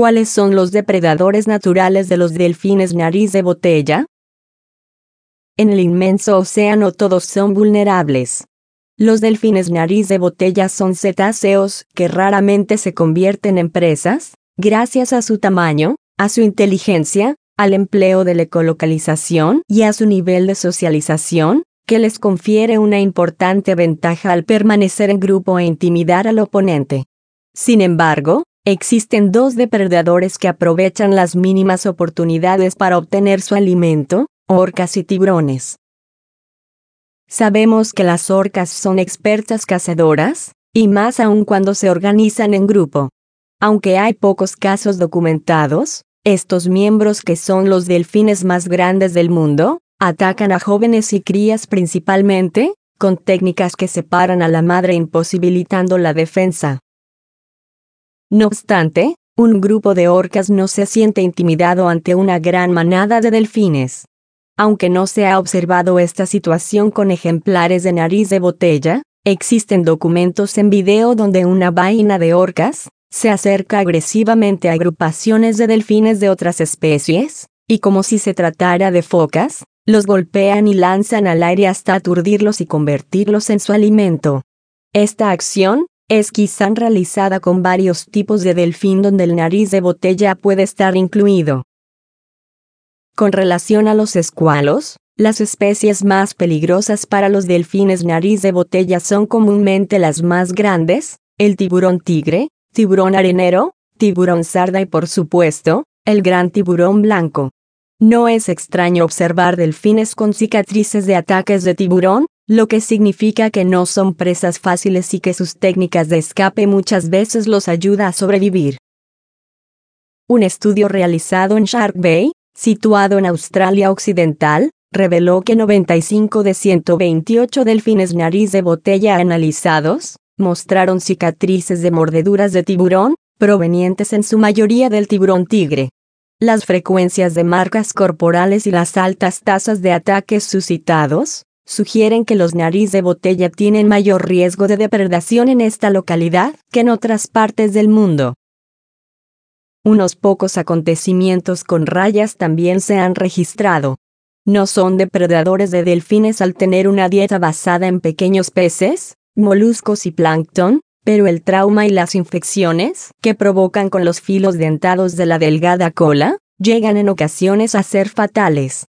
¿Cuáles son los depredadores naturales de los delfines nariz de botella? En el inmenso océano todos son vulnerables. Los delfines nariz de botella son cetáceos que raramente se convierten en presas, gracias a su tamaño, a su inteligencia, al empleo de la ecolocalización y a su nivel de socialización, que les confiere una importante ventaja al permanecer en grupo e intimidar al oponente. Sin embargo, existen dos depredadores que aprovechan las mínimas oportunidades para obtener su alimento, orcas y tiburones. Sabemos que las orcas son expertas cazadoras, y más aún cuando se organizan en grupo. Aunque hay pocos casos documentados, estos miembros que son los delfines más grandes del mundo, atacan a jóvenes y crías principalmente, con técnicas que separan a la madre imposibilitando la defensa. No obstante, un grupo de orcas no se siente intimidado ante una gran manada de delfines. Aunque no se ha observado esta situación con ejemplares de nariz de botella, existen documentos en video donde una vaina de orcas, se acerca agresivamente a agrupaciones de delfines de otras especies, y como si se tratara de focas, los golpean y lanzan al aire hasta aturdirlos y convertirlos en su alimento. Esta acción, es quizá realizada con varios tipos de delfín donde el nariz de botella puede estar incluido. Con relación a los escualos, las especies más peligrosas para los delfines nariz de botella son comúnmente las más grandes, el tiburón tigre, tiburón arenero, tiburón sarda y por supuesto, el gran tiburón blanco. No es extraño observar delfines con cicatrices de ataques de tiburón, lo que significa que no son presas fáciles y que sus técnicas de escape muchas veces los ayuda a sobrevivir. Un estudio realizado en Shark Bay, situado en Australia Occidental, reveló que 95 de 128 delfines nariz de botella analizados, mostraron cicatrices de mordeduras de tiburón, provenientes en su mayoría del tiburón tigre. Las frecuencias de marcas corporales y las altas tasas de ataques suscitados, sugieren que los nariz de botella tienen mayor riesgo de depredación en esta localidad que en otras partes del mundo. Unos pocos acontecimientos con rayas también se han registrado. No son depredadores de delfines al tener una dieta basada en pequeños peces, moluscos y plancton, pero el trauma y las infecciones que provocan con los filos dentados de la delgada cola, llegan en ocasiones a ser fatales.